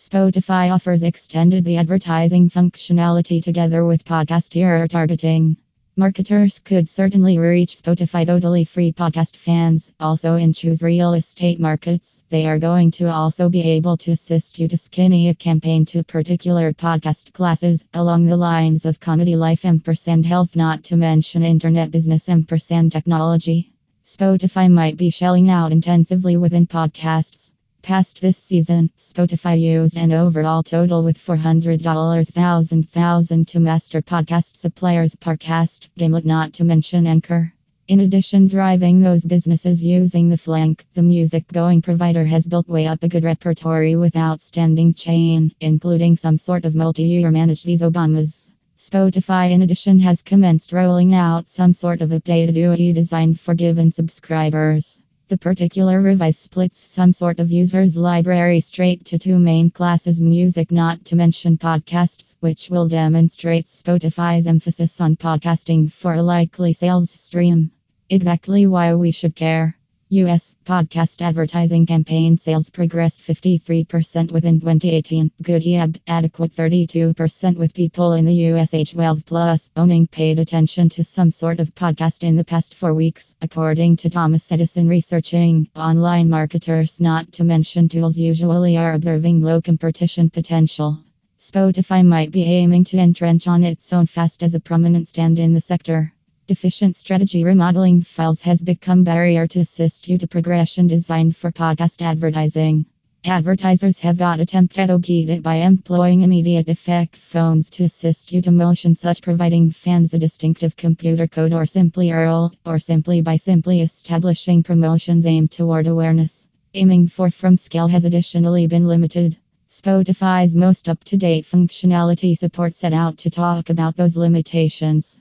Spotify offers extended the advertising functionality together with podcast tier targeting. Marketers could certainly reach Spotify totally free podcast fans. Also, in choose real estate markets, they are going to also be able to assist you to skinny a campaign to particular podcast classes along the lines of comedy life and health, not to mention internet business and technology. Spotify might be shelling out intensively within podcasts. Past this season, Spotify used an overall total with $400 thousand thousand to master podcast suppliers Parcast, Gimlet not to mention Anchor. In addition driving those businesses using the flank, the music going provider has built way up a good repertory with outstanding chain, including some sort of multi-year managed these Obamas. Spotify in addition has commenced rolling out some sort of updated UI designed for given subscribers. The particular revise splits some sort of user's library straight to two main classes music, not to mention podcasts, which will demonstrate Spotify's emphasis on podcasting for a likely sales stream. Exactly why we should care. US podcast advertising campaign sales progressed 53% within 2018. Good yab, adequate 32% with people in the US age 12 plus owning paid attention to some sort of podcast in the past four weeks, according to Thomas Edison researching. Online marketers, not to mention tools, usually are observing low competition potential. Spotify might be aiming to entrench on its own fast as a prominent stand in the sector. Deficient strategy remodeling files has become barrier to assist you to progression designed for podcast advertising. Advertisers have got attempted it by employing immediate effect phones to assist you to motion such providing fans a distinctive computer code or simply URL, or simply by simply establishing promotions aimed toward awareness. Aiming for from scale has additionally been limited. Spotify's most up-to-date functionality support set out to talk about those limitations.